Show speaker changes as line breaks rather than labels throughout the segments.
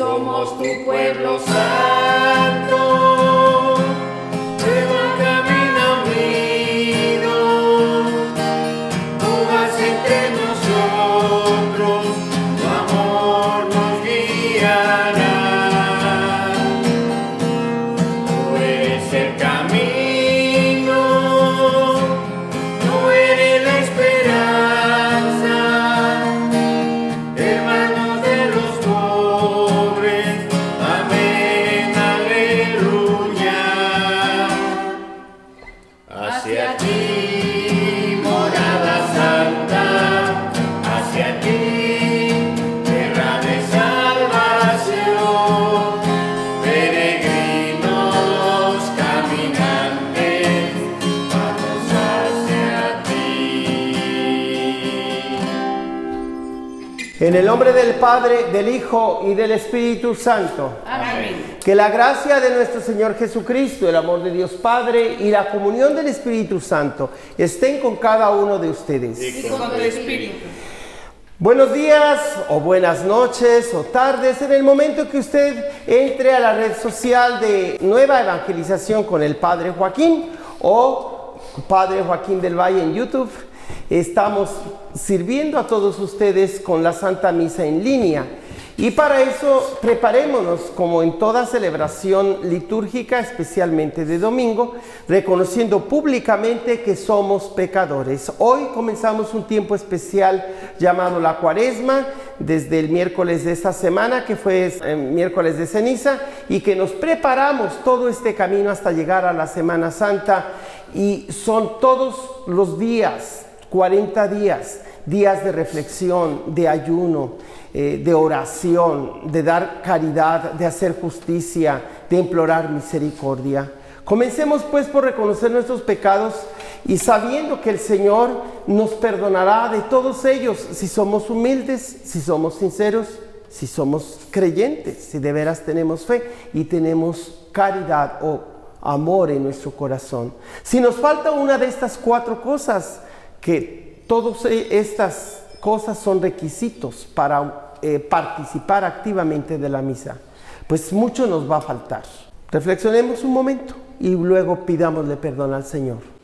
somos tu pueblo santo.
Padre, del Hijo y del Espíritu Santo.
Amén.
Que la gracia de nuestro Señor Jesucristo, el amor de Dios Padre y la comunión del Espíritu Santo estén con cada uno de ustedes.
Y con tu espíritu.
Buenos días o buenas noches o tardes en el momento que usted entre a la red social de Nueva Evangelización con el Padre Joaquín o Padre Joaquín del Valle en YouTube. Estamos sirviendo a todos ustedes con la Santa Misa en línea. Y para eso preparémonos, como en toda celebración litúrgica, especialmente de domingo, reconociendo públicamente que somos pecadores. Hoy comenzamos un tiempo especial llamado la cuaresma, desde el miércoles de esta semana, que fue eh, miércoles de ceniza, y que nos preparamos todo este camino hasta llegar a la Semana Santa. Y son todos los días, 40 días, días de reflexión, de ayuno, eh, de oración, de dar caridad, de hacer justicia, de implorar misericordia. Comencemos pues por reconocer nuestros pecados y sabiendo que el Señor nos perdonará de todos ellos si somos humildes, si somos sinceros, si somos creyentes, si de veras tenemos fe y tenemos caridad o amor en nuestro corazón. Si nos falta una de estas cuatro cosas, que todas estas cosas son requisitos para eh, participar activamente de la misa, pues mucho nos va a faltar. Reflexionemos un momento y luego pidámosle perdón al Señor.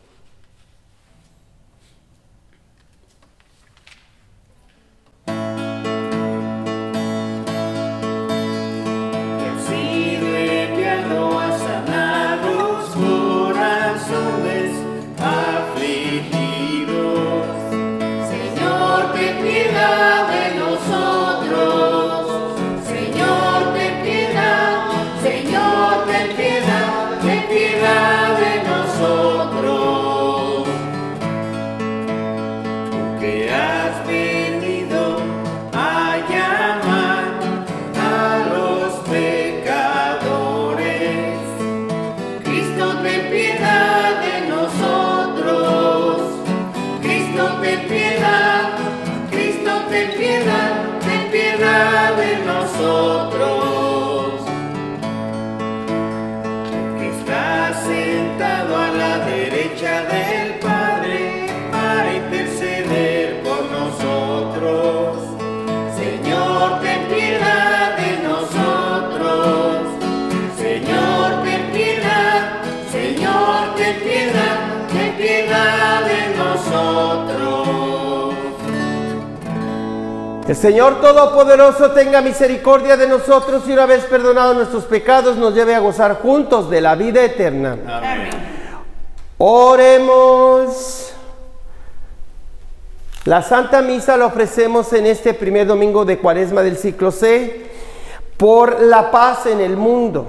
El Señor Todopoderoso tenga misericordia de nosotros y una vez perdonados nuestros pecados nos lleve a gozar juntos de la vida eterna.
Amén.
Oremos. La Santa Misa la ofrecemos en este primer domingo de Cuaresma del ciclo C por la paz en el mundo.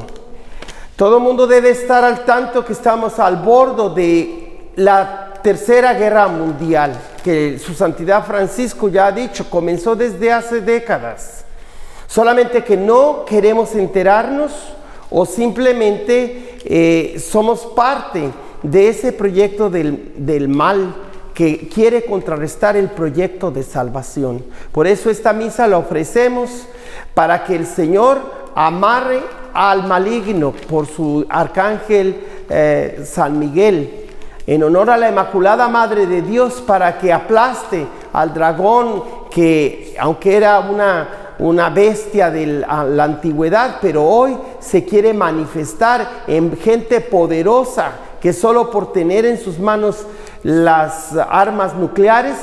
Todo mundo debe estar al tanto que estamos al borde de la tercera guerra mundial, que su santidad Francisco ya ha dicho, comenzó desde hace décadas. Solamente que no queremos enterarnos o simplemente eh, somos parte de ese proyecto del, del mal que quiere contrarrestar el proyecto de salvación. Por eso esta misa la ofrecemos para que el Señor amarre al maligno por su arcángel eh, San Miguel, en honor a la Inmaculada Madre de Dios, para que aplaste al dragón que, aunque era una una bestia de la, antigüedad, pero hoy se quiere manifestar en gente poderosa que solo por tener en sus manos las armas nucleares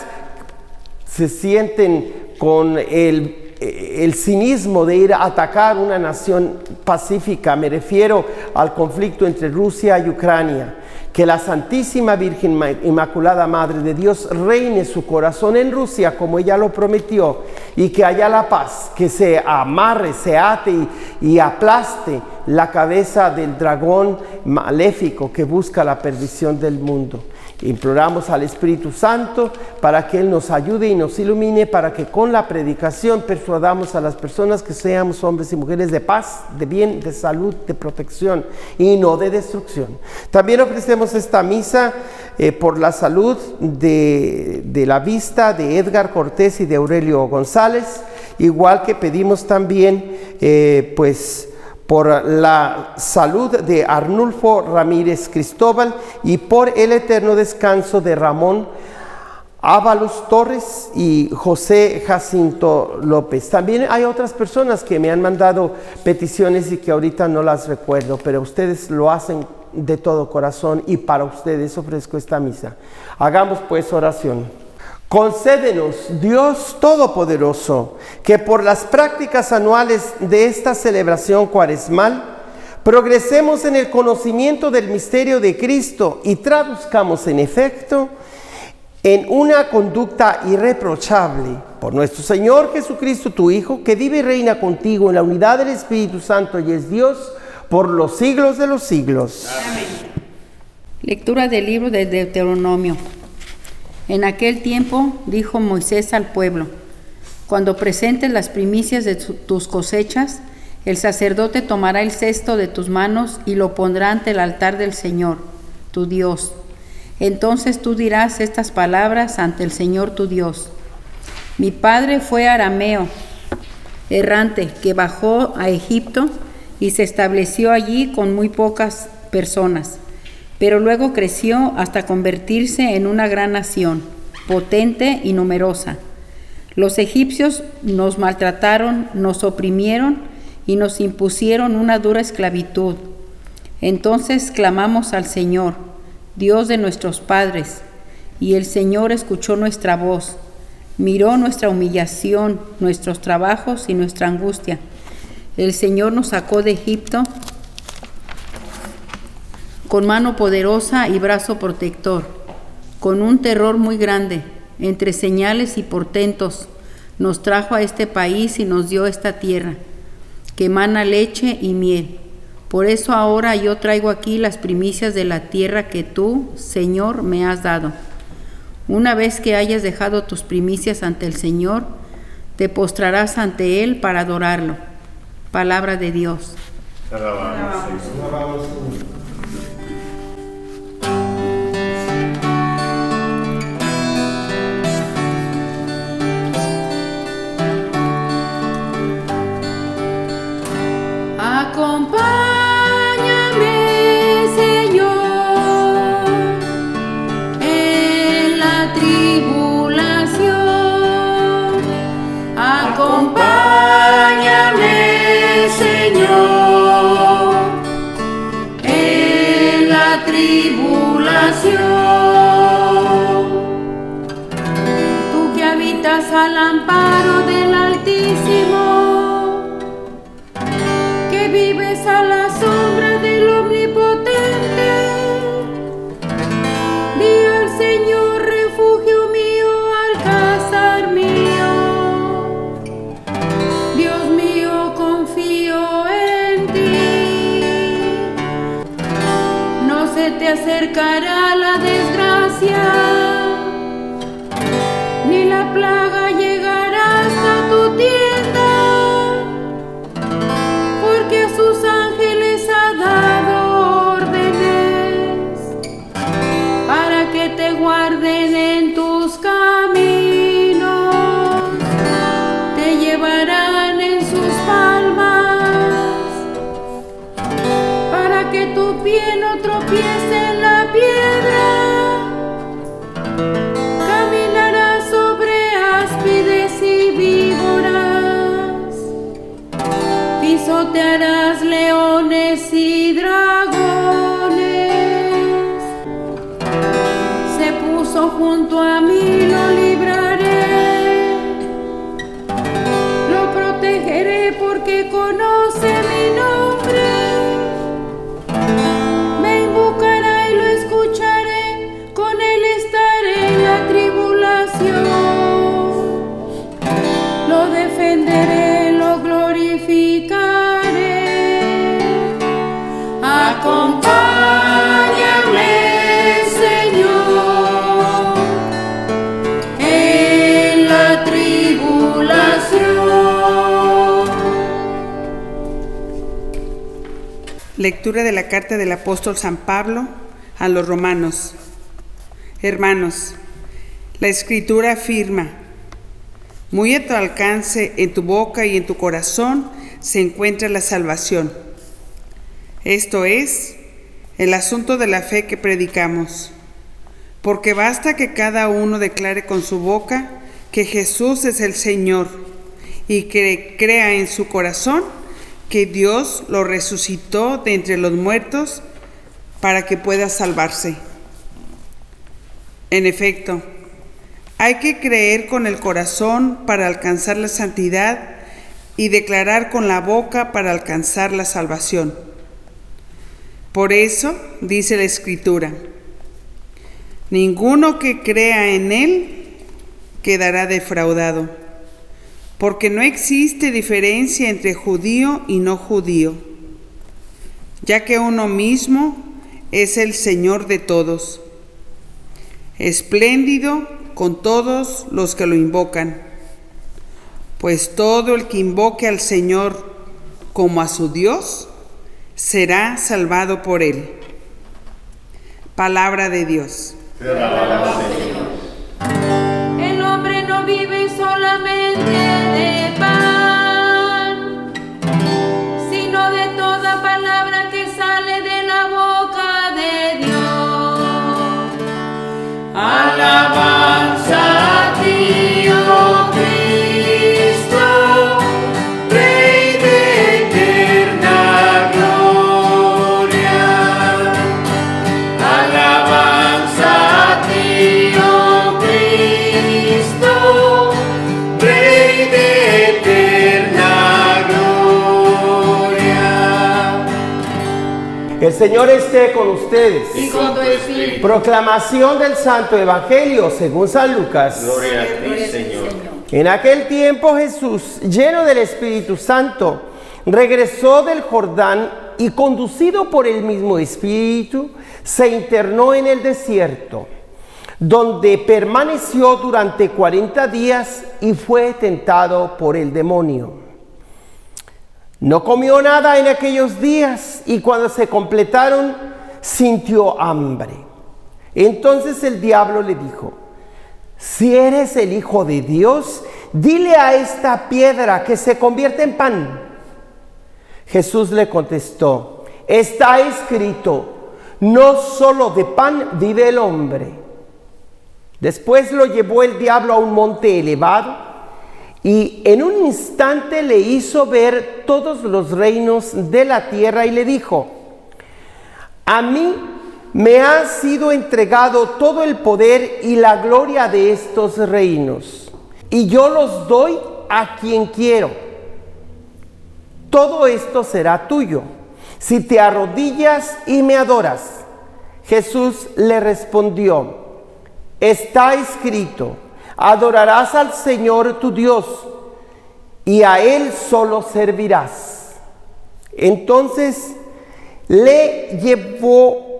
se sienten con el, el cinismo de ir a atacar una nación pacífica. Me refiero al conflicto entre Rusia y Ucrania. Que la Santísima Virgen Inmaculada Madre de Dios reine su corazón en Rusia como ella lo prometió y que haya la paz, que se amarre, se ate y, y aplaste la cabeza del dragón maléfico que busca la perdición del mundo. Imploramos al Espíritu Santo para que Él nos ayude y nos ilumine, para que con la predicación persuadamos a las personas que seamos hombres y mujeres de paz, de bien, de salud, de protección y no de destrucción. También ofrecemos esta misa eh, por la salud de, de la vista de Edgar Cortés y de Aurelio González, igual que pedimos también, eh, pues, por la salud de Arnulfo Ramírez Cristóbal y por el eterno descanso de Ramón Ábalos Torres y José Jacinto López. También hay otras personas que me han mandado peticiones y que ahorita no las recuerdo, pero ustedes lo hacen de todo corazón y para ustedes ofrezco esta misa. Hagamos pues oración. Concédenos, Dios Todopoderoso, que por las prácticas anuales de esta celebración cuaresmal, progresemos en el conocimiento del misterio de Cristo y traduzcamos en efecto en una conducta irreprochable por nuestro Señor Jesucristo, tu Hijo, que vive y reina contigo en la unidad del Espíritu Santo y es Dios por los siglos de los siglos.
Amén. Lectura del libro de Deuteronomio. En aquel tiempo dijo Moisés al pueblo, cuando presentes las primicias de tus cosechas, el sacerdote tomará el cesto de tus manos y lo pondrá ante el altar del Señor, tu Dios. Entonces tú dirás estas palabras ante el Señor tu Dios. Mi padre fue arameo, errante, que bajó a Egipto y se estableció allí con muy pocas personas pero luego creció hasta convertirse en una gran nación, potente y numerosa. Los egipcios nos maltrataron, nos oprimieron y nos impusieron una dura esclavitud. Entonces clamamos al Señor, Dios de nuestros padres, y el Señor escuchó nuestra voz, miró nuestra humillación, nuestros trabajos y nuestra angustia. El Señor nos sacó de Egipto con mano poderosa y brazo protector, con un terror muy grande, entre señales y portentos, nos trajo a este país y nos dio esta tierra, que emana leche y miel. Por eso ahora yo traigo aquí las primicias de la tierra que tú, Señor, me has dado. Una vez que hayas dejado tus primicias ante el Señor, te postrarás ante Él para adorarlo. Palabra de Dios.
Al amparo del Altísimo, que vives a la sombra del Omnipotente. Di al Señor, refugio mío, alcázar mío. Dios mío, confío en ti. No se te acercará la desgracia plaga llegará
Lectura de la carta del apóstol San Pablo a los romanos. Hermanos, la escritura afirma, muy a tu alcance, en tu boca y en tu corazón se encuentra la salvación. Esto es el asunto de la fe que predicamos, porque basta que cada uno declare con su boca que Jesús es el Señor y que crea en su corazón que Dios lo resucitó de entre los muertos para que pueda salvarse. En efecto, hay que creer con el corazón para alcanzar la santidad y declarar con la boca para alcanzar la salvación. Por eso dice la Escritura, ninguno que crea en Él quedará defraudado, porque no existe diferencia entre judío y no judío, ya que uno mismo es el Señor de todos, espléndido con todos los que lo invocan, pues todo el que invoque al Señor como a su Dios, será salvado por él. Palabra de Dios.
Solamente
Señor esté con ustedes.
Y con tu espíritu.
Proclamación del Santo Evangelio según San Lucas.
Gloria a ti, Señor.
En aquel tiempo Jesús, lleno del Espíritu Santo, regresó del Jordán y conducido por el mismo Espíritu, se internó en el desierto, donde permaneció durante 40 días y fue tentado por el demonio. No comió nada en aquellos días y cuando se completaron sintió hambre. Entonces el diablo le dijo, si eres el Hijo de Dios, dile a esta piedra que se convierta en pan. Jesús le contestó, está escrito, no solo de pan vive el hombre. Después lo llevó el diablo a un monte elevado y en un instante le hizo ver todos los reinos de la tierra y le dijo, a mí me ha sido entregado todo el poder y la gloria de estos reinos, y yo los doy a quien quiero. Todo esto será tuyo, si te arrodillas y me adoras. Jesús le respondió, está escrito, adorarás al Señor tu Dios, y a Él solo servirás. Entonces le llevó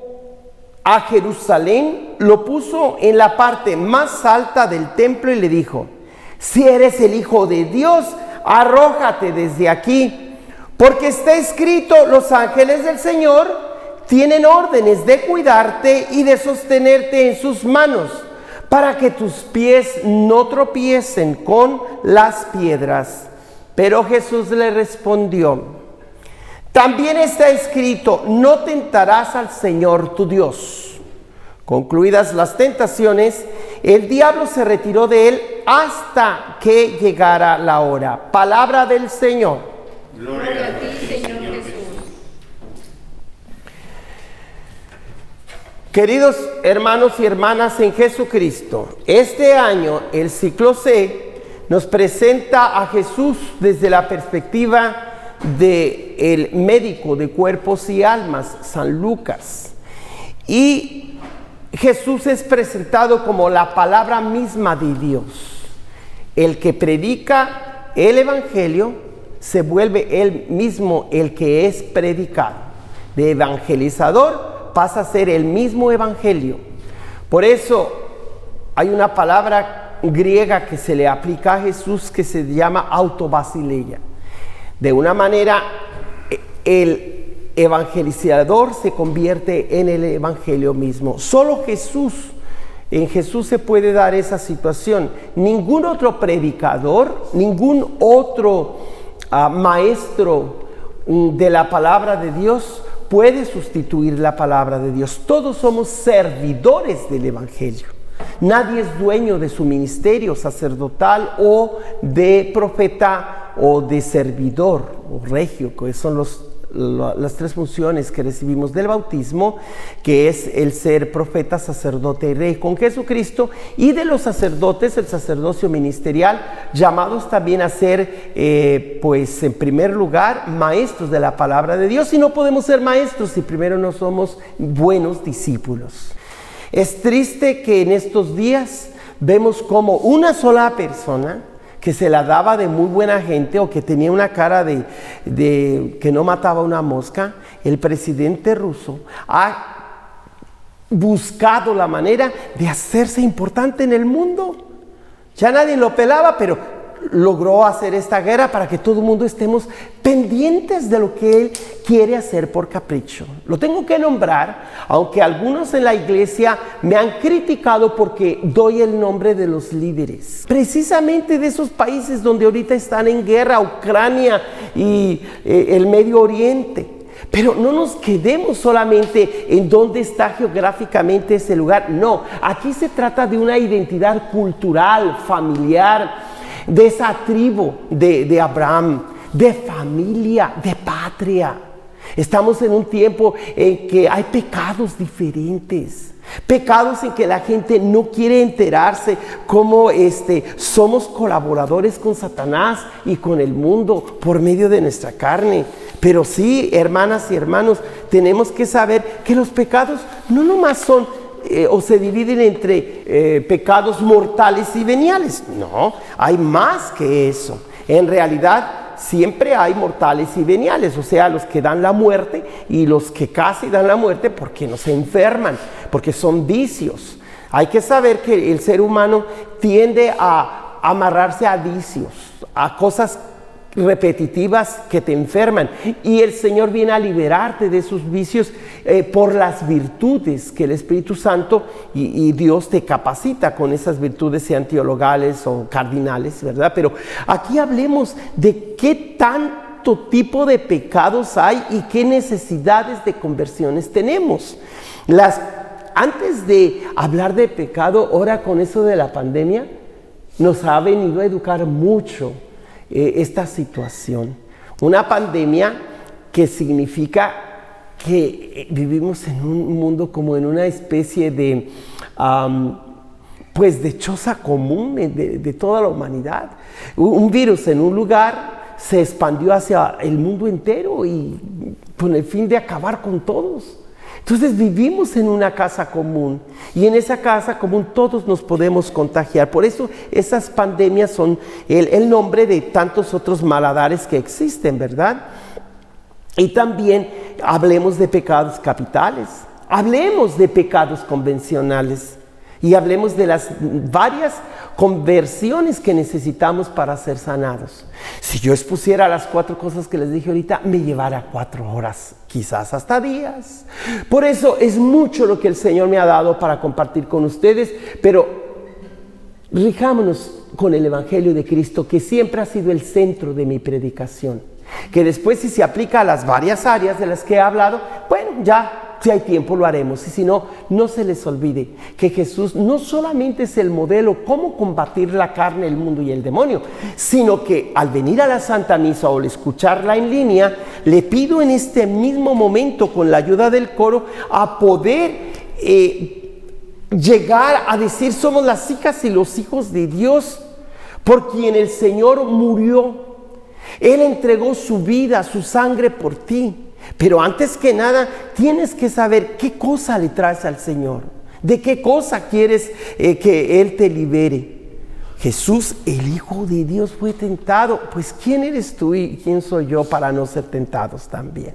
a Jerusalén, lo puso en la parte más alta del templo y le dijo, si eres el Hijo de Dios, arrójate desde aquí, porque está escrito, los ángeles del Señor tienen órdenes de cuidarte y de sostenerte en sus manos, para que tus pies no tropiecen con las piedras. Pero Jesús le respondió, también está escrito, no tentarás al Señor tu Dios. Concluidas las tentaciones, el diablo se retiró de él hasta que llegara la hora. Palabra del Señor.
Gloria a ti, Señor Jesús.
Queridos hermanos y hermanas en Jesucristo, este año el ciclo C nos presenta a Jesús desde la perspectiva de el médico de cuerpos y almas, San Lucas. Y Jesús es presentado como la palabra misma de Dios. El que predica el evangelio se vuelve él mismo el que es predicado. De evangelizador pasa a ser el mismo evangelio. Por eso hay una palabra griega que se le aplica a Jesús que se llama autobasileia. De una manera, el evangelizador se convierte en el evangelio mismo. Solo Jesús, en Jesús se puede dar esa situación. Ningún otro predicador, ningún otro uh, maestro de la palabra de Dios puede sustituir la palabra de Dios. Todos somos servidores del Evangelio. Nadie es dueño de su ministerio sacerdotal o de profeta o de servidor o regio, que son los las tres funciones que recibimos del bautismo, que es el ser profeta, sacerdote y rey con Jesucristo, y de los sacerdotes, el sacerdocio ministerial, llamados también a ser, eh, pues en primer lugar, maestros de la palabra de Dios, y no podemos ser maestros si primero no somos buenos discípulos. Es triste que en estos días vemos como una sola persona, que se la daba de muy buena gente o que tenía una cara de, de que no mataba una mosca, el presidente ruso ha buscado la manera de hacerse importante en el mundo. Ya nadie lo pelaba, pero logró hacer esta guerra para que todo el mundo estemos pendientes de lo que Él quiere hacer por capricho. Lo tengo que nombrar, aunque algunos en la iglesia me han criticado porque doy el nombre de los líderes. Precisamente de esos países donde ahorita están en guerra, Ucrania y eh, el Medio Oriente. Pero no nos quedemos solamente en dónde está geográficamente ese lugar. No, aquí se trata de una identidad cultural, familiar, de esa tribu de, de Abraham, de familia, de patria. Estamos en un tiempo en que hay pecados diferentes. Pecados en que la gente no quiere enterarse cómo este, somos colaboradores con Satanás y con el mundo por medio de nuestra carne. Pero sí, hermanas y hermanos, tenemos que saber que los pecados no nomás son eh, o se dividen entre eh, pecados mortales y veniales. No, hay más que eso. En realidad, siempre hay mortales y veniales, o sea, los que dan la muerte y los que casi dan la muerte porque no se enferman, porque son vicios. Hay que saber que el ser humano tiende a amarrarse a vicios, a cosas repetitivas que te enferman. Y el Señor viene a liberarte de esos vicios eh, por las virtudes que el Espíritu Santo y, Dios te capacita con esas virtudes, sean teologales o cardinales, ¿verdad? Pero aquí hablemos de qué tanto tipo de pecados hay y qué necesidades de conversiones tenemos. Las, antes de hablar de pecado, ahora con eso de la pandemia, nos ha venido a educar mucho eh, esta situación. Una pandemia que significa que eh, vivimos en un mundo como en una especie de, um, pues de choza común de, de, toda la humanidad. Un virus en un lugar se expandió hacia el mundo entero y con el fin de acabar con todos. Entonces vivimos en una casa común y en esa casa común todos nos podemos contagiar. Por eso esas pandemias son el, nombre de tantos otros maladares que existen, ¿verdad? Y también hablemos de pecados capitales, hablemos de pecados convencionales y hablemos de las varias conversiones que necesitamos para ser sanados. Si yo expusiera las cuatro cosas que les dije ahorita, me llevara cuatro horas, quizás hasta días. Por eso es mucho lo que el Señor me ha dado para compartir con ustedes, pero rijámonos con el Evangelio de Cristo, que siempre ha sido el centro de mi predicación. Que después si se aplica a las varias áreas de las que he hablado, bueno, ya si hay tiempo lo haremos y si no, no se les olvide que Jesús no solamente es el modelo cómo combatir la carne, el mundo y el demonio, sino que al venir a la Santa Misa o al escucharla en línea, le pido en este mismo momento, con la ayuda del coro, a poder eh, llegar a decir somos las hijas y los hijos de Dios, por quien el Señor murió. Él entregó su vida, su sangre por ti. Pero antes que nada, tienes que saber qué cosa le traes al Señor. ¿De qué cosa quieres eh, que Él te libere? Jesús, el Hijo de Dios, fue tentado. Pues ¿quién eres tú y quién soy yo para no ser tentados también?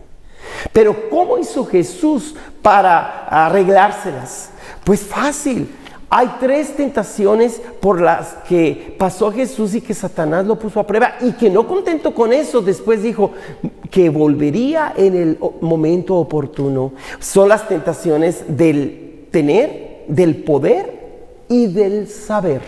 Pero ¿cómo hizo Jesús para arreglárselas? Pues fácil. Hay tres tentaciones por las que pasó Jesús y que Satanás lo puso a prueba y que no contento con eso, después dijo que volvería en el momento oportuno. Son las tentaciones del tener, del poder y del saber.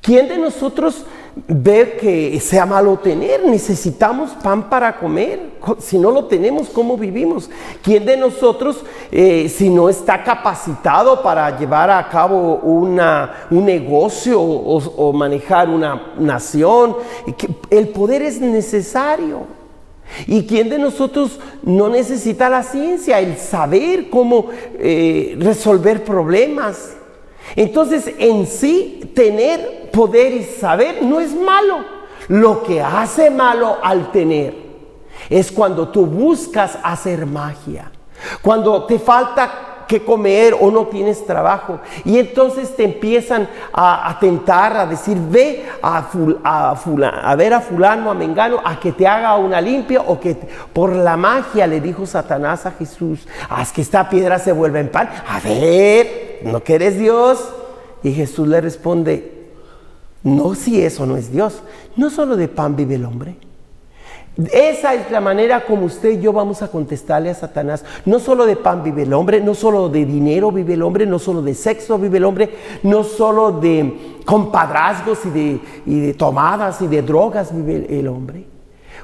¿Quién de nosotros ve que sea malo tener? Necesitamos pan para comer. Si no lo tenemos, ¿cómo vivimos? ¿Quién de nosotros, eh, si no está capacitado para llevar a cabo una, un negocio o, o manejar una nación? El poder es necesario. ¿Y quién de nosotros no necesita la ciencia, el saber cómo eh, resolver problemas? Entonces, en sí, tener poder y saber no es malo. Lo que hace malo al tener es cuando tú buscas hacer magia, cuando te falta que comer o no tienes trabajo. Y entonces te empiezan a, tentar, a decir, ve a, a, ver a fulano, a Mengano, a que te haga una limpia o que por la magia le dijo Satanás a Jesús, haz que esta piedra se vuelva en pan. A ver, ¿no que eres Dios? Y Jesús le responde, no si eso no es Dios, no solo de pan vive el hombre. Esa es la manera como usted y yo vamos a contestarle a Satanás. No solo de pan vive el hombre, no solo de dinero vive el hombre, no solo de sexo vive el hombre, no solo de compadrazgos y de, tomadas y de drogas vive el, hombre.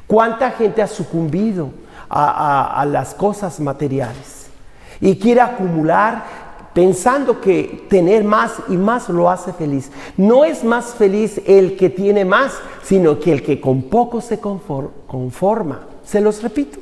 ¿Cuánta gente ha sucumbido a las cosas materiales y quiere acumular pensando que tener más y más lo hace feliz. No es más feliz el que tiene más, sino que el que con poco se conforma. Se los repito.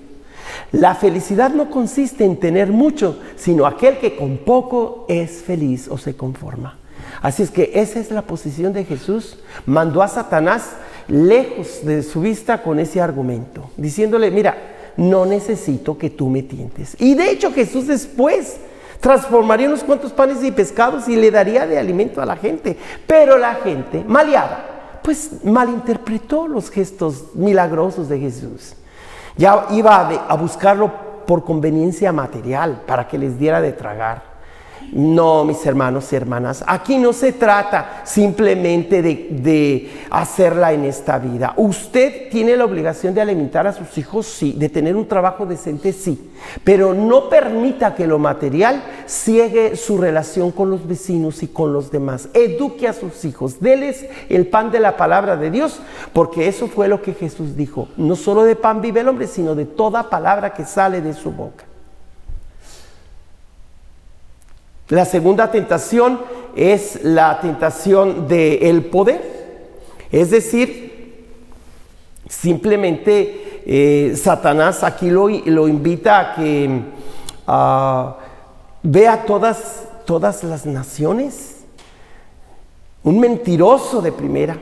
La felicidad no consiste en tener mucho, sino aquel que con poco es feliz o se conforma. Así es que esa es la posición de Jesús. Mandó a Satanás lejos de su vista con ese argumento, diciéndole, mira, no necesito que tú me tientes. Y de hecho Jesús después transformaría unos cuantos panes y pescados y le daría de alimento a la gente. Pero la gente, maleada, pues malinterpretó los gestos milagrosos de Jesús. Ya iba a, buscarlo por conveniencia material, para que les diera de tragar. No, mis hermanos y hermanas, aquí no se trata simplemente de, hacerla en esta vida. Usted tiene la obligación de alimentar a sus hijos, sí, de tener un trabajo decente, sí, pero no permita que lo material ciegue su relación con los vecinos y con los demás. Eduque a sus hijos, déles el pan de la palabra de Dios, porque eso fue lo que Jesús dijo. No solo de pan vive el hombre, sino de toda palabra que sale de su boca. La segunda tentación es la tentación del poder. Es decir, simplemente eh, Satanás aquí lo, lo, invita a que vea todas, todas las naciones. Un mentiroso de primera.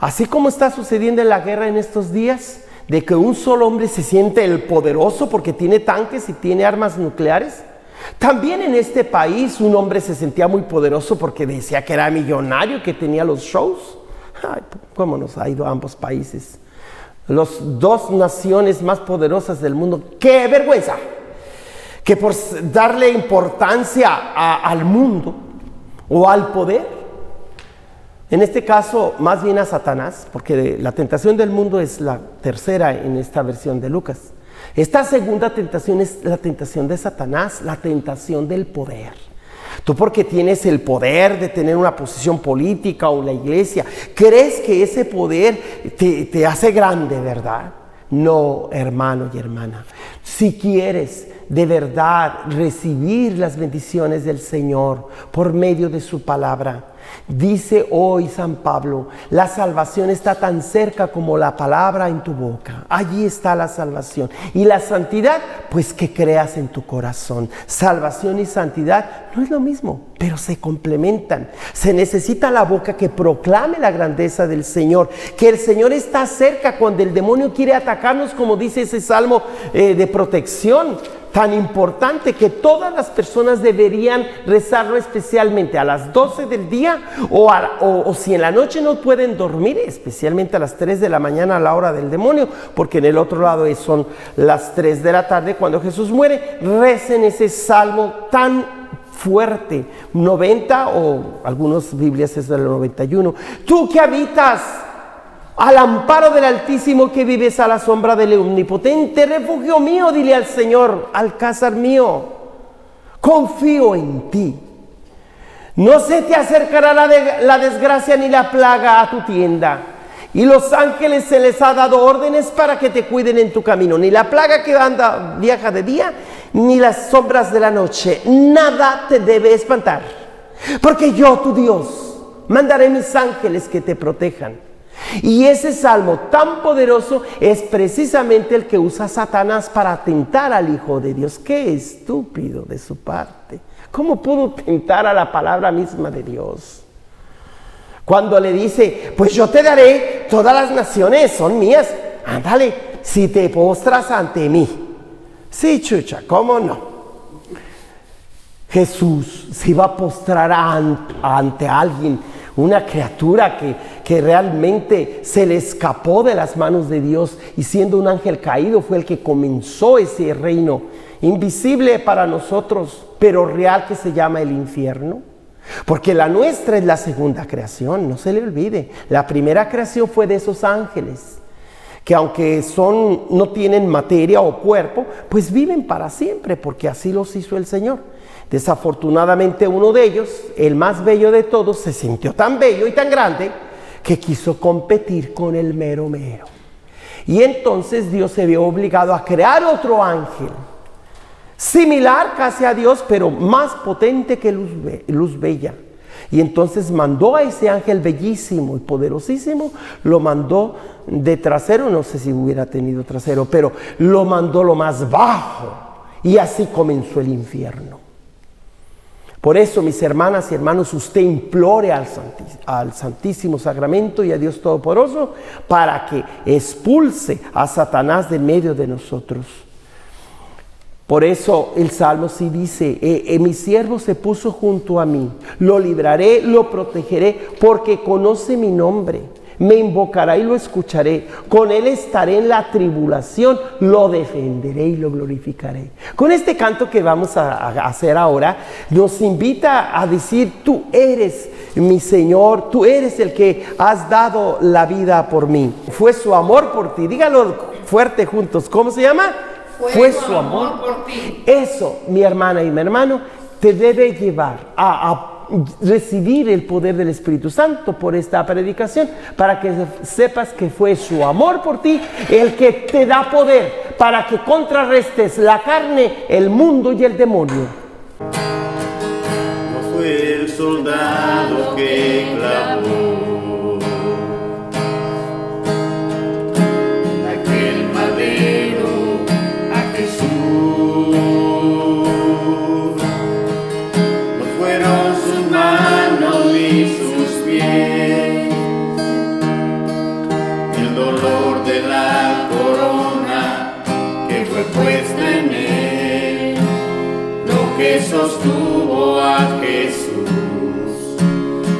Así como está sucediendo en la guerra en estos días, de que un solo hombre se siente el poderoso porque tiene tanques y tiene armas nucleares. También en este país un hombre se sentía muy poderoso porque decía que era millonario, que tenía los shows. Ay, ¿Cómo nos ha ido a ambos países? Las dos naciones más poderosas del mundo. ¡Qué vergüenza! Que por darle importancia al mundo o al poder, en este caso más bien a Satanás, porque la tentación del mundo es la tercera en esta versión de Lucas. Esta segunda tentación es la tentación de Satanás, la tentación del poder. Tú porque tienes el poder de tener una posición política o la iglesia, crees que ese poder te, hace grande, ¿verdad? No, hermano y hermana. Si quieres de verdad recibir las bendiciones del Señor por medio de su palabra, Dice hoy San Pablo, la salvación está tan cerca como la palabra en tu boca. Allí está la salvación. Y la santidad, pues que creas en tu corazón. Salvación y santidad no es lo mismo, pero se complementan. Se necesita la boca que proclame la grandeza del Señor, que el Señor está cerca cuando el demonio quiere atacarnos, como dice ese salmo eh, de protección tan importante que todas las personas deberían rezarlo especialmente a las 12 del día o, o, si en la noche no pueden dormir, especialmente a las 3 de la mañana a la hora del demonio, porque en el otro lado son las 3 de la tarde cuando Jesús muere, recen ese salmo tan fuerte, 90 o algunas Biblias es del 91. Tú que habitas al amparo del Altísimo que vives a la sombra del Omnipotente, refugio mío, dile al Señor, alcázar mío, confío en ti. No se te acercará la, la desgracia ni la plaga a tu tienda. Y los ángeles se les ha dado órdenes para que te cuiden en tu camino. Ni la plaga que anda viaja de día, ni las sombras de la noche. Nada te debe espantar. Porque yo, tu Dios, mandaré mis ángeles que te protejan. Y ese salmo tan poderoso es precisamente el que usa Satanás para tentar al Hijo de Dios. Qué estúpido de su parte. ¿Cómo pudo tentar a la palabra misma de Dios? Cuando le dice, pues yo te daré, todas las naciones son mías. Ándale, si te postras ante mí. Sí, chucha, ¿cómo no? Jesús se iba a postrar ante alguien una criatura que, que realmente se le escapó de las manos de Dios y siendo un ángel caído fue el que comenzó ese reino invisible para nosotros, pero real que se llama el infierno. Porque la nuestra es la segunda creación, no se le olvide. La primera creación fue de esos ángeles, que aunque son no tienen materia o cuerpo, pues viven para siempre, porque así los hizo el Señor. Desafortunadamente uno de ellos, el más bello de todos, se sintió tan bello y tan grande que quiso competir con el mero mero. Y entonces Dios se vio obligado a crear otro ángel, similar casi a Dios, pero más potente que luz, luz bella. Y entonces mandó a ese ángel bellísimo y poderosísimo, lo mandó de trasero, no sé si hubiera tenido trasero, pero lo mandó lo más bajo. Y así comenzó el infierno. Por eso, mis hermanas y hermanos, usted implore al, Santísimo Sacramento y a Dios Todopoderoso para que expulse a Satanás de medio de nosotros. Por eso el Salmo sí dice, eh, eh, mi siervo se puso junto a mí, lo libraré, lo protegeré, porque conoce mi nombre me invocará y lo escucharé. Con él estaré en la tribulación, lo defenderé y lo glorificaré. Con este canto que vamos a, hacer ahora, nos invita a decir, tú eres mi Señor, tú eres el que has dado la vida por mí. Fue su amor por ti. Dígalo fuerte juntos. ¿Cómo se llama? Fue, su amor, por ti. Eso, mi hermana y mi hermano, te debe llevar a, a recibir el poder del Espíritu Santo por esta predicación, para que sepas que fue su amor por ti el que te da poder para que contrarrestes la carne, el mundo y el demonio.
No fue el soldado que clamó sostuvo a Jesús,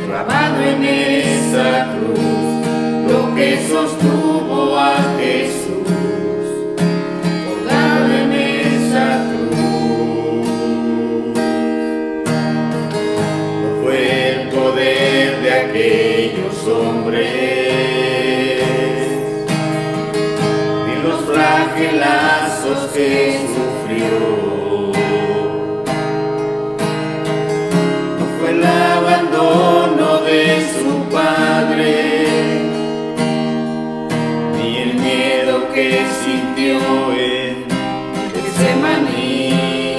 grabado en esa cruz, lo que sostuvo a Jesús, colgado en esa cruz. No fue el poder de aquellos hombres, ni los flagelazos que sufrió. No fue el abandono de su padre, ni el miedo que sintió en ese maní,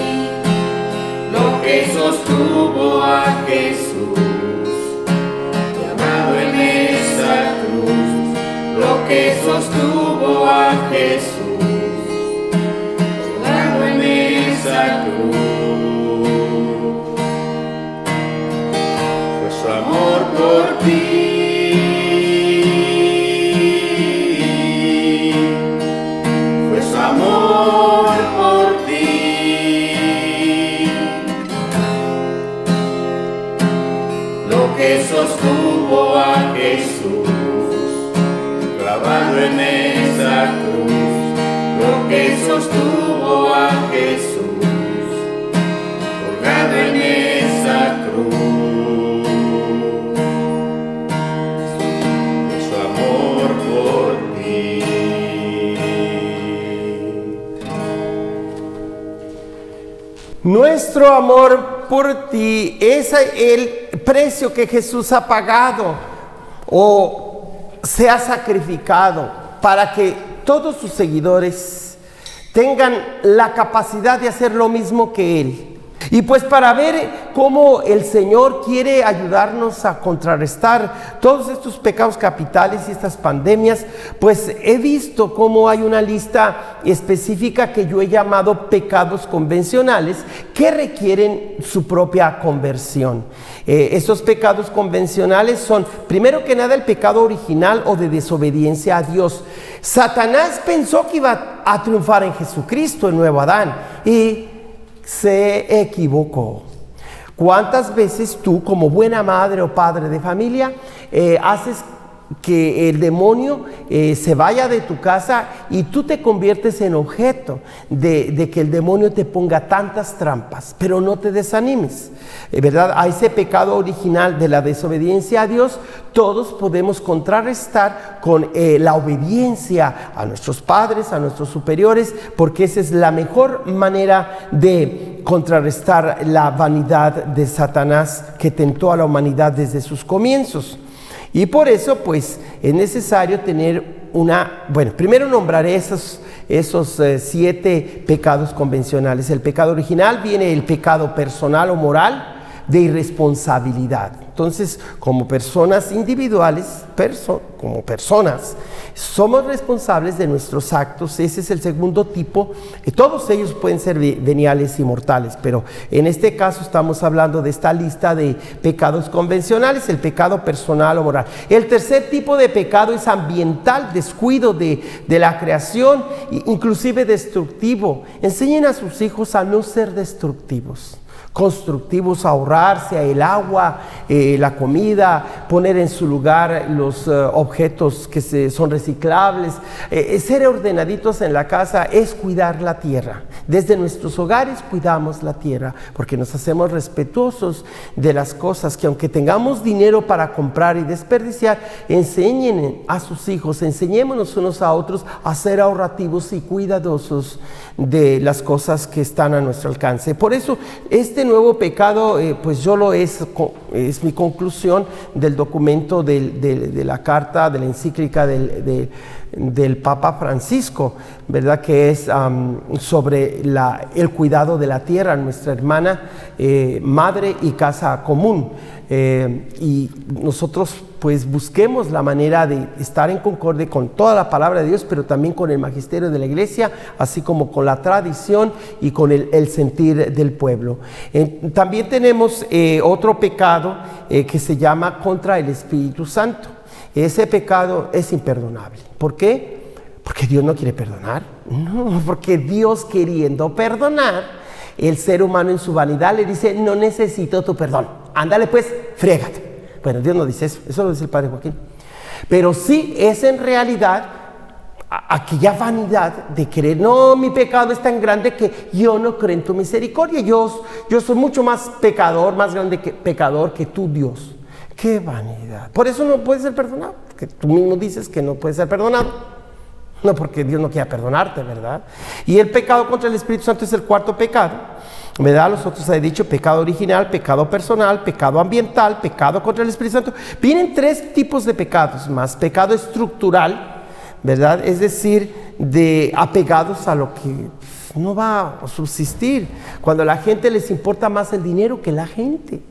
lo que sostuvo a Jesús, llamado en esa cruz, lo que sostuvo a Jesús. Sostuvo a Jesús, colgado en esa cruz. Fue su amor por ti.
Nuestro amor por ti es el precio que Jesús ha pagado o se ha sacrificado para que todos sus seguidores tengan la capacidad de hacer lo mismo que Él. Y pues para ver cómo el Señor quiere ayudarnos a contrarrestar todos estos pecados capitales y estas pandemias, pues he visto cómo hay una lista específica que yo he llamado pecados convencionales que requieren su propia conversión. Eh, estos pecados convencionales son, primero que nada, el pecado original o de desobediencia a Dios. Satanás pensó que iba a triunfar en Jesucristo, el nuevo Adán, y se equivocó. ¿Cuántas veces tú, como buena madre o padre de familia, eh, haces que el demonio eh, se vaya de tu casa y tú te conviertes en objeto de, que el demonio te ponga tantas trampas, pero no te desanimes, Eh, ¿verdad? A ese pecado original de la desobediencia a Dios, todos podemos contrarrestar con eh, la obediencia a nuestros padres, a nuestros superiores, porque esa es la mejor manera de contrarrestar la vanidad de Satanás que tentó a la humanidad desde sus comienzos. Y por eso, pues, es necesario tener una, bueno, primero nombraré esos, esos eh, siete pecados convencionales. El pecado original viene el pecado personal o moral de irresponsabilidad. Entonces, como personas individuales, como personas, somos responsables de nuestros actos. Ese es el segundo tipo. Eh, Todos ellos pueden ser ve- veniales y mortales, pero en este caso estamos hablando de esta lista de pecados convencionales, el pecado personal o moral. El tercer tipo de pecado es ambiental, descuido de, la creación, inclusive destructivo. Enseñen a sus hijos a no ser destructivos constructivos, ahorrarse el agua, eh, la comida, poner en su lugar los eh, objetos que son reciclables. Eh, ser ordenaditos en la casa es cuidar la tierra. Desde nuestros hogares cuidamos la tierra porque nos hacemos respetuosos de las cosas que aunque tengamos dinero para comprar y desperdiciar, enseñen a sus hijos, enseñémonos unos a otros a ser ahorrativos y cuidadosos de las cosas que están a nuestro alcance. Por eso este nuevo pecado, eh, pues yo lo es, es mi conclusión del documento de la carta, de la encíclica del, de- del Papa Francisco, ¿verdad? Que es sobre el cuidado de la tierra, nuestra hermana, eh, madre y casa común. Eh, y nosotros pues busquemos la manera de estar en concordia con toda la palabra de Dios, pero también con el magisterio de la iglesia, así como con la tradición y con el, sentir del pueblo. También tenemos eh, otro pecado eh, que se llama contra el Espíritu Santo. Ese pecado es imperdonable. ¿Por qué? Porque Dios no quiere perdonar. No, porque Dios queriendo perdonar, el ser humano en su vanidad le dice, no necesito tu perdón. Ándale pues, frégate. Bueno, Dios no dice eso, eso lo dice el Padre Joaquín. Pero sí es en realidad aquella vanidad de creer, no, mi pecado es tan grande que yo no creo en tu misericordia. Yo, yo soy mucho más pecador, más grande que pecador que tú, Dios. Qué vanidad. Por eso no puede ser perdonado, porque tú mismo dices que no puede ser perdonado. No porque Dios no quiera perdonarte, ¿verdad? Y el pecado contra el Espíritu Santo es el cuarto pecado. ¿Verdad? Los otros he dicho pecado original, pecado personal, pecado ambiental, pecado contra el Espíritu Santo. Vienen tres tipos de pecados más. Pecado estructural, ¿verdad? Es decir, de apegados a lo que no va a subsistir. Cuando a la gente les importa más el dinero que la gente.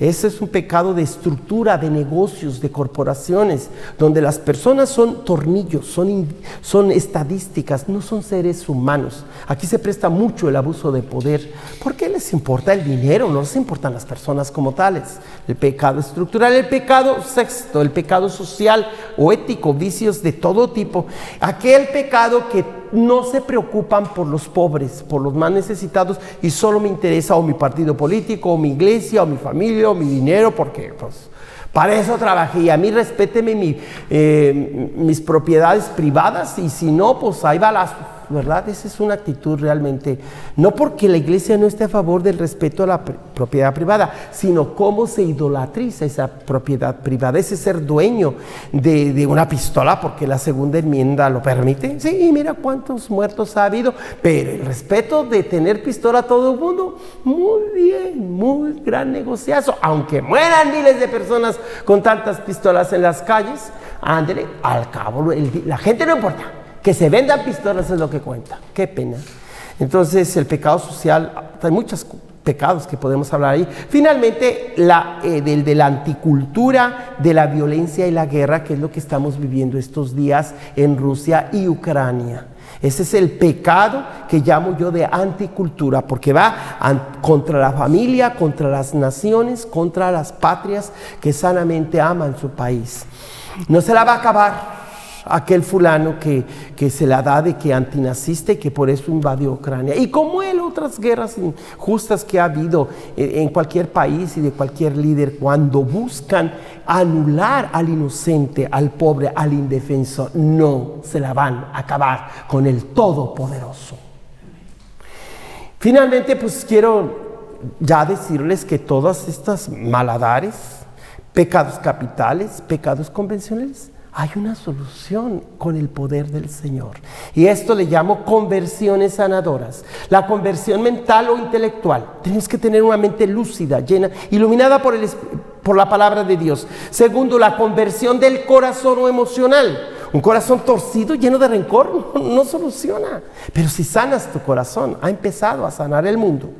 Ese es un pecado de estructura, de negocios, de corporaciones, donde las personas son tornillos, son, estadísticas, no son seres humanos. Aquí se presta mucho el abuso de poder. ¿Por qué les importa el dinero? No les importan las personas como tales. El pecado estructural, el pecado sexto, el pecado social o ético, vicios de todo tipo. Aquel pecado que no se preocupan por los pobres, por los más necesitados y solo me interesa o mi partido político, o mi iglesia, o mi familia, o mi dinero, porque pues para eso trabajé. Y a mí respéteme eh, mis propiedades privadas y si no, pues ahí va las ¿verdad? Esa es una actitud realmente, no porque la iglesia no esté a favor del respeto a la propiedad privada, sino cómo se idolatriza esa propiedad privada, ese ser dueño de, una pistola, porque la segunda enmienda lo permite. Sí, mira cuántos muertos ha habido, pero el respeto de tener pistola a todo el mundo, muy bien, muy gran negociazo, aunque mueran miles de personas con tantas pistolas en las calles, ándele, al cabo, la gente no importa. Que se vendan pistolas es lo que cuenta. Qué pena. Entonces, el pecado social, hay muchos pecados que podemos hablar ahí. Finalmente, la, eh, del, de la anticultura, de la violencia y la guerra, que es lo que estamos viviendo estos días en Rusia y Ucrania. Ese es el pecado que llamo yo de anticultura, porque va contra la familia, contra las naciones, contra las patrias que sanamente aman su país. No se la va a acabar, aquel fulano que, que, se la da de que antinacista y que por eso invadió Ucrania. Y como él, otras guerras injustas que ha habido en cualquier país y de cualquier líder, cuando buscan anular al inocente, al pobre, al indefenso, no se la van a acabar con el Todopoderoso. Finalmente, pues quiero ya decirles que todas estas maladares, pecados capitales, pecados convencionales, hay una solución con el poder del Señor. Y esto le llamo conversiones sanadoras. La conversión mental o intelectual. Tienes que tener una mente lúcida, llena, iluminada por, el, por la palabra de Dios. Segundo, la conversión del corazón o emocional. Un corazón torcido, lleno de rencor, no, no soluciona. Pero si sanas tu corazón, ha empezado a sanar el mundo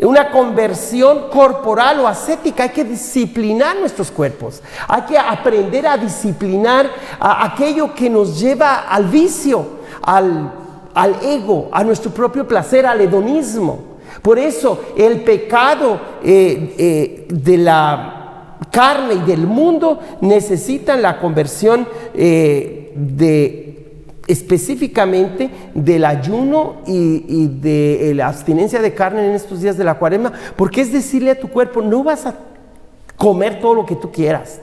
una conversión corporal o ascética. Hay que disciplinar nuestros cuerpos. Hay que aprender a disciplinar a aquello que nos lleva al vicio, al, ego, a nuestro propio placer, al hedonismo. Por eso el pecado eh, eh, de la carne y del mundo necesitan la conversión eh, de específicamente del ayuno y, de la abstinencia de carne en estos días de la cuaresma, porque es decirle a tu cuerpo, no vas a comer todo lo que tú quieras.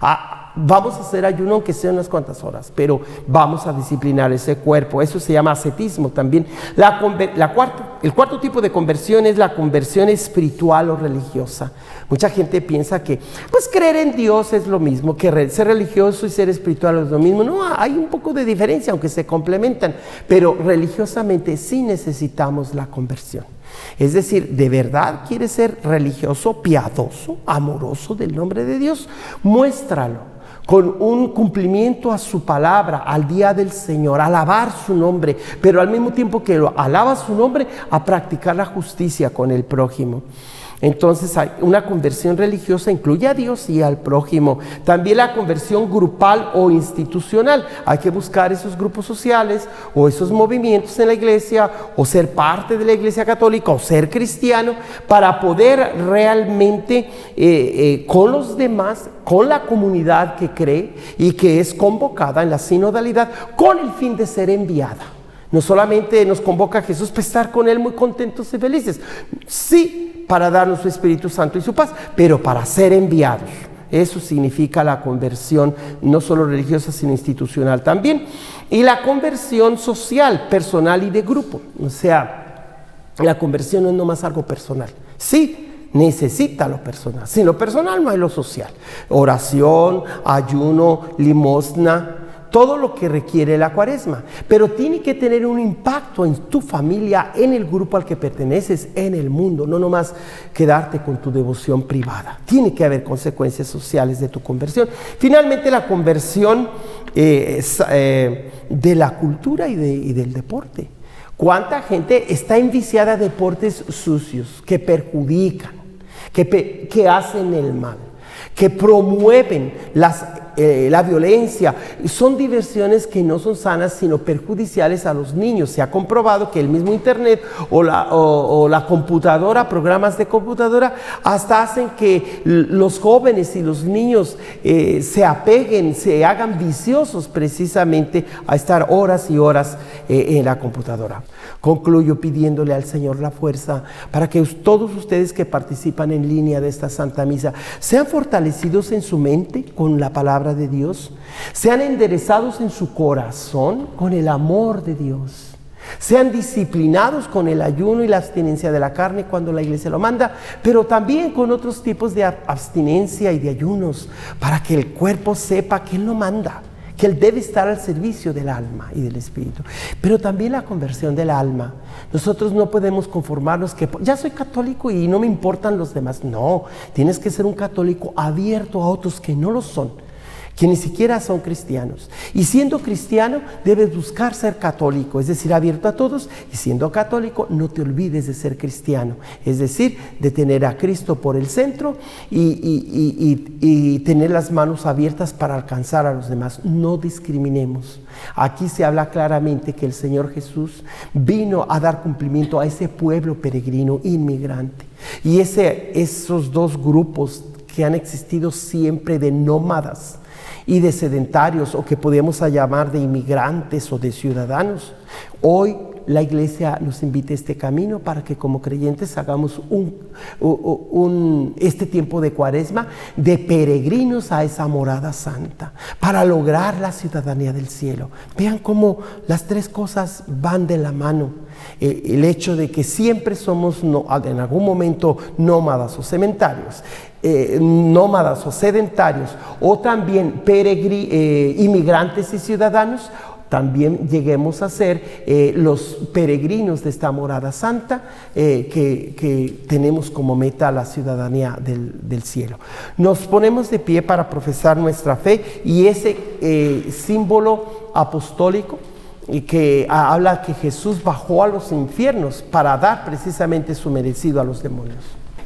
Ah, vamos a hacer ayuno aunque sea unas cuantas horas, pero vamos a disciplinar ese cuerpo. Eso se llama ascetismo también. La, el cuarto tipo de conversión es la conversión espiritual o religiosa. Mucha gente piensa que pues creer en Dios es lo mismo, que ser religioso y ser espiritual es lo mismo. No, hay un poco de diferencia, aunque se complementan, pero religiosamente sí necesitamos la conversión. Es decir, ¿de verdad quieres ser religioso, piadoso, amoroso del nombre de Dios? Muéstralo con un cumplimiento a su palabra, al día del Señor, alabar su nombre, pero al mismo tiempo que lo alaba su nombre, a practicar la justicia con el prójimo. Entonces una conversión religiosa incluye a Dios y al prójimo. También la conversión grupal o institucional. Hay que buscar esos grupos sociales o esos movimientos en la iglesia o ser parte de la iglesia católica o ser cristiano para poder realmente eh, eh, con los demás, con la comunidad que cree y que es convocada en la sinodalidad con el fin de ser enviada. No solamente nos convoca a Jesús para estar con Él muy contentos y felices. Sí, para darnos su Espíritu Santo y su paz, pero para ser enviados. Eso significa la conversión no solo religiosa, sino institucional también. Y la conversión social, personal y de grupo. O sea, la conversión no es nomás algo personal. Sí, necesita lo personal. Sin lo personal no hay lo social. Oración, ayuno, limosna, todo lo que requiere la cuaresma, pero tiene que tener un impacto en tu familia, en el grupo al que perteneces, en el mundo, no nomás quedarte con tu devoción privada. Tiene que haber consecuencias sociales de tu conversión. Finalmente, la conversión eh, eh, de la cultura y, del deporte. ¿Cuánta gente está enviciada a deportes sucios que perjudican? que hacen el mal, que promueven las eh, la violencia. Son diversiones que no son sanas, sino perjudiciales a los niños. Se ha comprobado que el mismo Internet o la, o, la computadora, programas de computadora, hasta hacen que los jóvenes y los niños eh, se apeguen, se hagan viciosos precisamente a estar horas y horas eh, en la computadora. Concluyo pidiéndole al Señor la fuerza para que todos ustedes que participan en línea de esta Santa Misa sean fortalecidos en su mente con la palabra de Dios, sean enderezados en su corazón con el amor de Dios. Sean disciplinados con el ayuno y la abstinencia de la carne cuando la iglesia lo manda, pero también con otros tipos de abstinencia y de ayunos para que el cuerpo sepa que Él no manda que Él debe estar al servicio del alma y del espíritu. Pero también la conversión del alma. Nosotros no podemos conformarnos que ya soy católico y no me importan los demás. No, tienes que ser un católico abierto a otros que no lo son que ni siquiera son cristianos. Y siendo cristiano debes buscar ser católico, es decir, abierto a todos, y siendo católico no te olvides de ser cristiano, es decir, de tener a Cristo por el centro y, tener las manos abiertas para alcanzar a los demás. No discriminemos. Aquí se habla claramente que el Señor Jesús vino a dar cumplimiento a ese pueblo peregrino, inmigrante. Y ese, esos dos grupos que han existido siempre de nómadas, y de sedentarios o que podemos llamar de inmigrantes o de ciudadanos. Hoy la iglesia nos invita a este camino para que como creyentes hagamos un, este tiempo de cuaresma de peregrinos a esa morada santa para lograr la ciudadanía del cielo. Vean cómo las tres cosas van de la mano. Eh, el hecho de que siempre somos en algún momento nómadas o cementarios, eh, nómadas o sedentarios, o también eh, inmigrantes y ciudadanos, también lleguemos a ser eh, los peregrinos de esta morada santa eh, que, tenemos como meta la ciudadanía del, cielo. Nos ponemos de pie para profesar nuestra fe y ese símbolo apostólico que habla que Jesús bajó a los infiernos para dar precisamente su merecido a los demonios.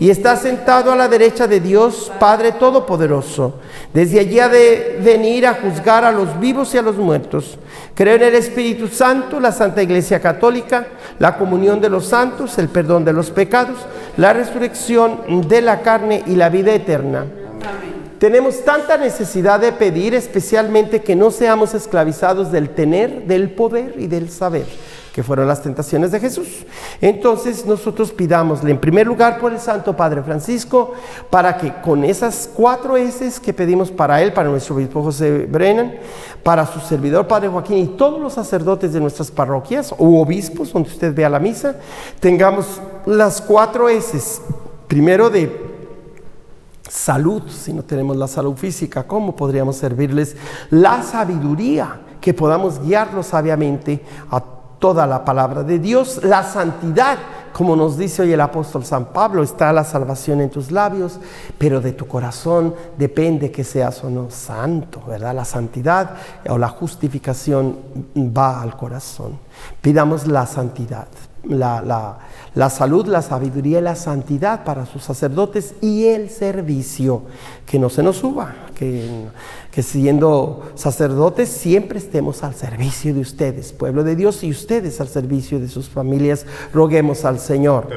y está sentado a la derecha de Dios Padre Todopoderoso. Desde allí ha de venir a juzgar a los vivos y a los muertos. Creo en el Espíritu Santo, la Santa Iglesia Católica, la comunión de los santos, el perdón de los pecados, la resurrección de la carne y la vida eterna. Tenemos tanta necesidad de pedir, especialmente que no seamos esclavizados del tener, del poder y del saber que fueron las tentaciones de Jesús. Entonces nosotros pidámosle en primer lugar por el Santo Padre Francisco, para que con esas cuatro S que pedimos para él, para nuestro obispo José Brennan, para su servidor Padre Joaquín y todos los sacerdotes de nuestras parroquias o obispos, donde usted vea la misa, tengamos las cuatro S. Primero de salud, si no tenemos la salud física, ¿cómo podríamos servirles? La sabiduría, que podamos guiarlos sabiamente a toda la palabra de Dios, la santidad, como nos dice hoy el apóstol San Pablo, está la salvación en tus labios, pero de tu corazón depende que seas o no santo, ¿verdad? La santidad o la justificación va al corazón. Pidamos la santidad, la, la, salud, la sabiduría y la santidad para sus sacerdotes y el servicio, que no se nos suba, que, que siendo sacerdotes siempre estemos al servicio de ustedes, pueblo de Dios, y ustedes al servicio de sus familias. Roguemos al Señor.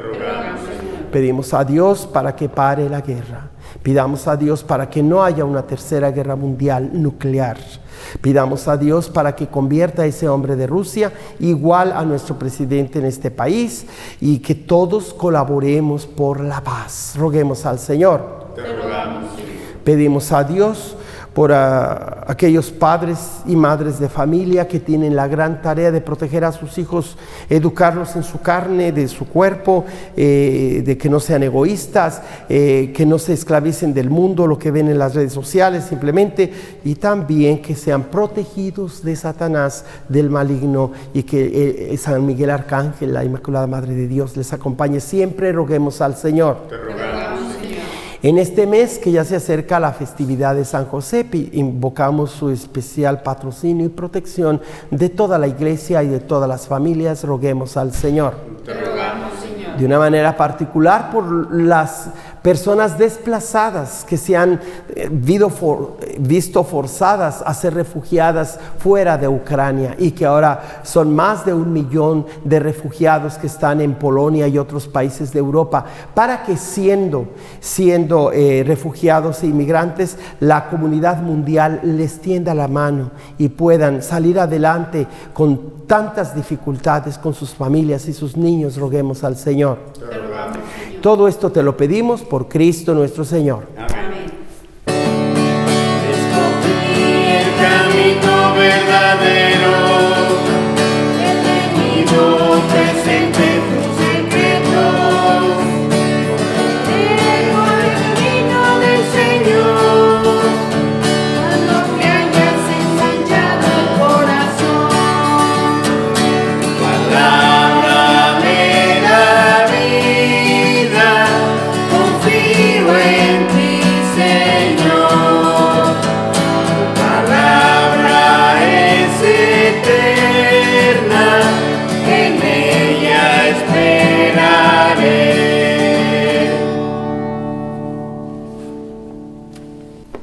Pedimos a Dios para que pare la guerra. Pidamos a Dios para que no haya una tercera guerra mundial nuclear. Pidamos a Dios para que convierta a ese hombre de Rusia igual a nuestro presidente en este país y que todos colaboremos por la paz. Roguemos al Señor. Pedimos a Dios por aquellos padres y madres de familia que tienen la gran tarea de proteger a sus hijos, educarlos en su carne, de su cuerpo, eh, de que no sean egoístas, eh, que no se esclavicen del mundo, lo que ven en las redes sociales simplemente, y también que sean protegidos de Satanás, del maligno, y que eh, San Miguel Arcángel, la Inmaculada Madre de Dios, les acompañe siempre. Roguemos al Señor. En este mes que ya se acerca la festividad de San José, invocamos su especial patrocinio y protección de toda la iglesia y de todas las familias. Roguemos al Señor. De una manera particular por las personas desplazadas que se han eh, visto forzadas a ser refugiadas fuera de Ucrania y que ahora son más de un millón de refugiados que están en Polonia y otros países de Europa, para que siendo, siendo eh, refugiados e inmigrantes, la comunidad mundial les tienda la mano y puedan salir adelante con tantas dificultades con sus familias y sus niños, roguemos al Señor. Todo esto te lo pedimos por Cristo nuestro Señor.
Amén. Escogí el camino verdadero,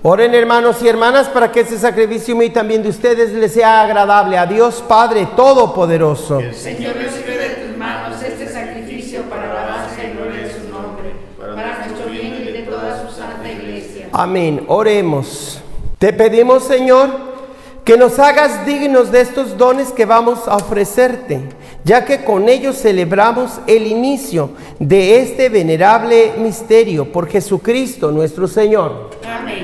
Oren hermanos y hermanas para que ese sacrificio mío y también de ustedes les sea agradable a Dios Padre Todopoderoso.
Señor, recibe de tus manos este sacrificio para la alabanza y gloria de su nombre, para nuestro bien y de toda su santa iglesia.
Amén. Oremos. Te pedimos, Señor, que nos hagas dignos de estos dones que vamos a ofrecerte, ya que con ellos celebramos el inicio de este venerable misterio por Jesucristo nuestro Señor.
Amén.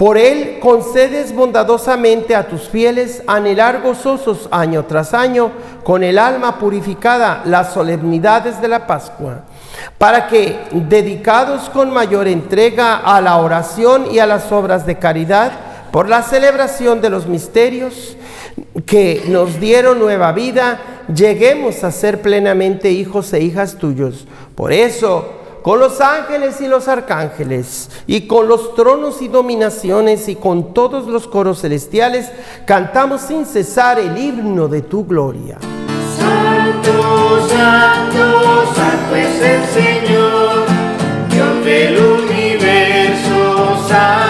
Por Él concedes bondadosamente a tus fieles anhelar gozosos año tras año, con el alma purificada, las solemnidades de la Pascua, para que, dedicados con mayor entrega a la oración y a las obras de caridad, por la celebración de los misterios que nos dieron nueva vida, lleguemos a ser plenamente hijos e hijas tuyos. Por eso, con los ángeles y los arcángeles, y con los tronos y dominaciones, y con todos los coros celestiales, cantamos sin cesar el himno de tu gloria.
Santo, santo, santo es el Señor, Dios del universo sana.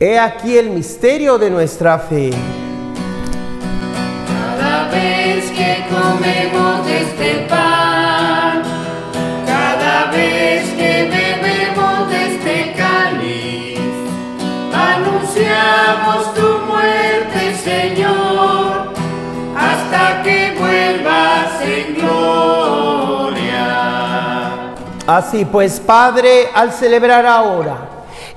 He aquí el misterio de nuestra fe.
Cada vez que comemos de este pan, cada vez que bebemos de este cáliz, anunciamos tu muerte, Señor, hasta que vuelvas en gloria.
Así pues, Padre, al celebrar ahora,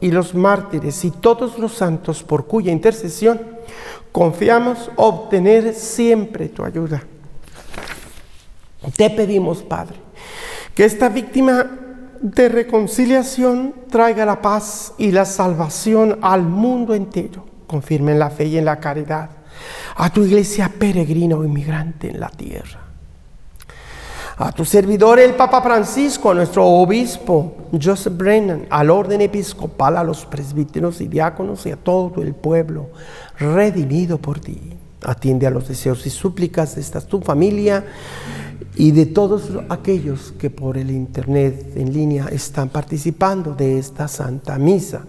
y los mártires y todos los santos por cuya intercesión confiamos obtener siempre tu ayuda. Te pedimos, Padre, que esta víctima de reconciliación traiga la paz y la salvación al mundo entero. Confirme en la fe y en la caridad a tu iglesia peregrina o inmigrante en la tierra a tu servidor el Papa Francisco, a nuestro obispo Joseph Brennan, al orden episcopal, a los presbíteros y diáconos y a todo el pueblo redimido por ti. Atiende a los deseos y súplicas de esta tu familia y de todos aquellos que por el internet en línea están participando de esta Santa Misa.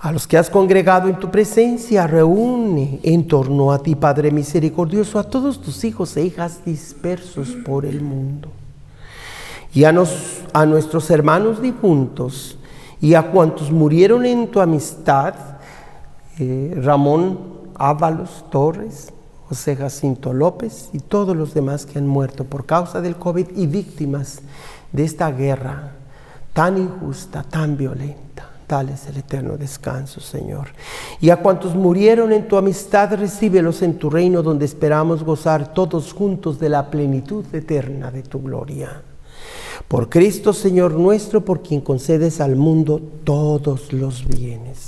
A los que has congregado en tu presencia, reúne en torno a ti, Padre misericordioso, a todos tus hijos e hijas dispersos por el mundo. Y a, a nuestros hermanos difuntos y a cuantos murieron en tu amistad, eh, Ramón Ábalos Torres, José Jacinto López y todos los demás que han muerto por causa del COVID y víctimas de esta guerra tan injusta, tan violenta. El eterno descanso, Señor. Y a cuantos murieron en tu amistad, recíbelos en tu reino, donde esperamos gozar todos juntos de la plenitud eterna de tu gloria. Por Cristo, Señor nuestro, por quien concedes al mundo todos los bienes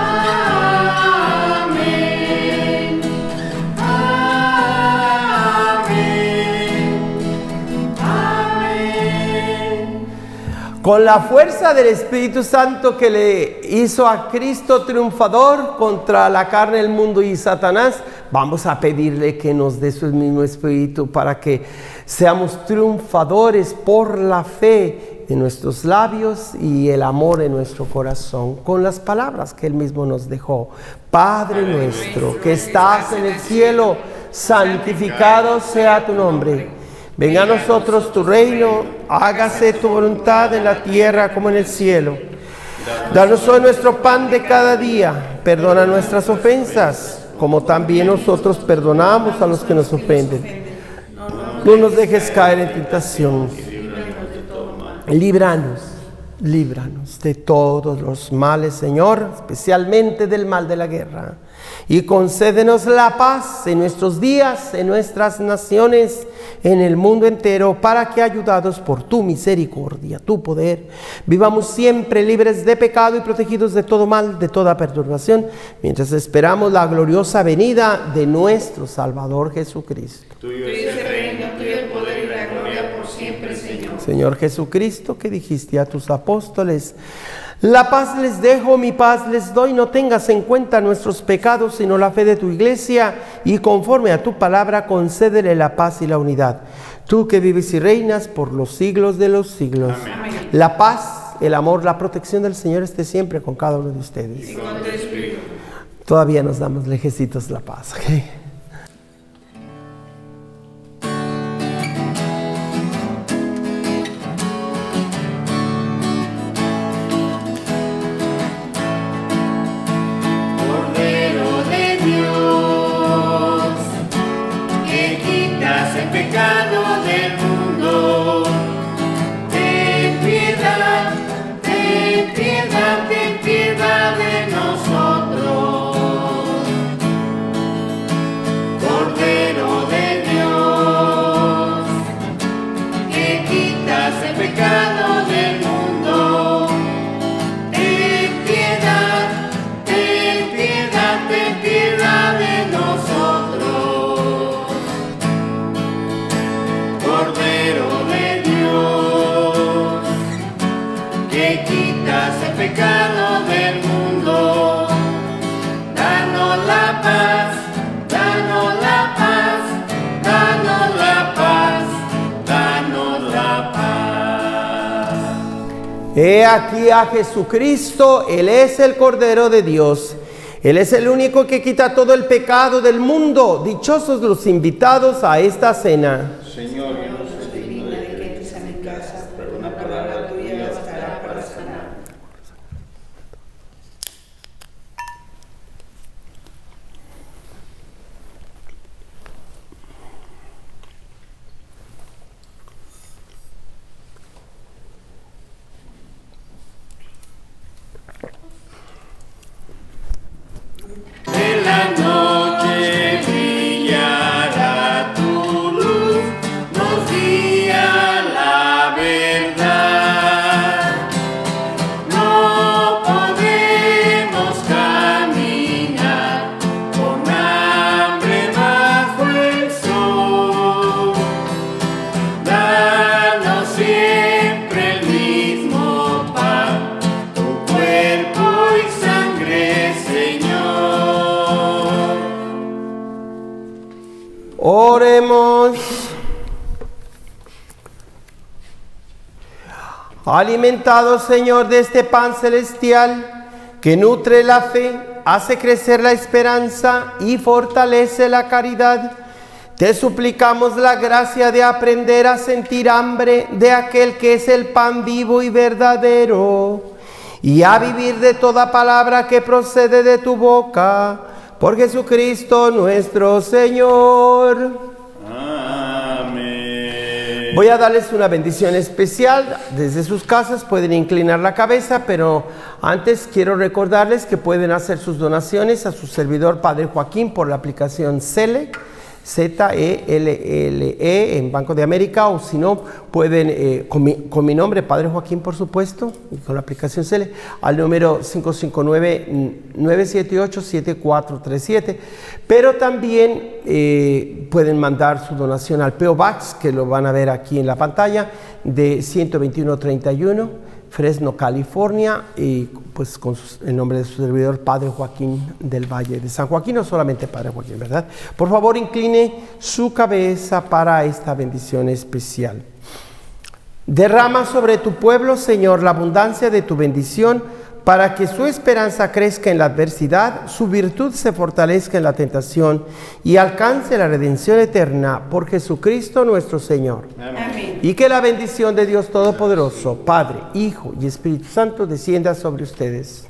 Con la fuerza del Espíritu Santo que le hizo a Cristo triunfador contra la carne, el mundo y Satanás, vamos a pedirle que nos dé su mismo Espíritu para que seamos triunfadores por la fe de nuestros labios y el amor en nuestro corazón, con las palabras que Él mismo nos dejó. Padre nuestro que estás en el cielo, santificado sea tu nombre. Venga a nosotros tu reino, hágase tu voluntad en la tierra como en el cielo. Danos hoy nuestro pan de cada día. Perdona nuestras ofensas, como también nosotros perdonamos a los que nos ofenden. No nos dejes caer en tentación. Líbranos, líbranos de todos los males, Señor, especialmente del mal de la guerra. Y concédenos la paz en nuestros días, en nuestras naciones, en el mundo entero, para que, ayudados por tu misericordia, tu poder, vivamos siempre libres de pecado y protegidos de todo mal, de toda perturbación, mientras esperamos la gloriosa venida de nuestro Salvador Jesucristo.
Tuyo es el reino, tuyo el poder y la gloria por siempre, Señor.
Señor Jesucristo, que dijiste a tus apóstoles, la paz les dejo, mi paz les doy, no tengas en cuenta nuestros pecados, sino la fe de tu iglesia, y conforme a tu palabra, concédele la paz y la unidad. Tú que vives y reinas por los siglos de los siglos. La paz, el amor, la protección del Señor esté siempre con cada uno de ustedes. Todavía nos damos lejecitos la paz.
Quitas el pecado del mundo.
He aquí a Jesucristo, Él es el Cordero de Dios. Él es el único que quita todo el pecado del mundo. Dichosos los invitados a esta cena.
Señor,
Alimentado, Señor, de este pan celestial que nutre la fe, hace crecer la esperanza y fortalece la caridad. Te suplicamos la gracia de aprender a sentir hambre de aquel que es el pan vivo y verdadero, y a vivir de toda palabra que procede de tu boca, por Jesucristo nuestro Señor. Voy a darles una bendición especial. Desde sus casas pueden inclinar la cabeza, pero antes quiero recordarles que pueden hacer sus donaciones a su servidor Padre Joaquín por la aplicación CELE. Z-E-L-L-E en Banco de América o si no pueden eh, con, mi, nombre Padre Joaquín por supuesto y con la aplicación CELE al número 559-978-7437 pero también eh, pueden mandar su donación al PO Box que lo van a ver aquí en la pantalla de 12131 Fresno, California, y pues con el nombre de su servidor, Padre Joaquín del Valle de San Joaquín, o solamente Padre Joaquín, ¿verdad? Por favor, incline su cabeza para esta bendición especial. Derrama sobre tu pueblo, Señor, la abundancia de tu bendición, para que su esperanza crezca en la adversidad, su virtud se fortalezca en la tentación y alcance la redención eterna por Jesucristo nuestro Señor.
Amén.
Y que la bendición de Dios Todopoderoso, Padre, Hijo y Espíritu Santo descienda sobre ustedes.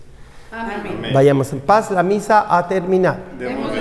Amén.
Vayamos en paz, la misa ha terminado.
Demos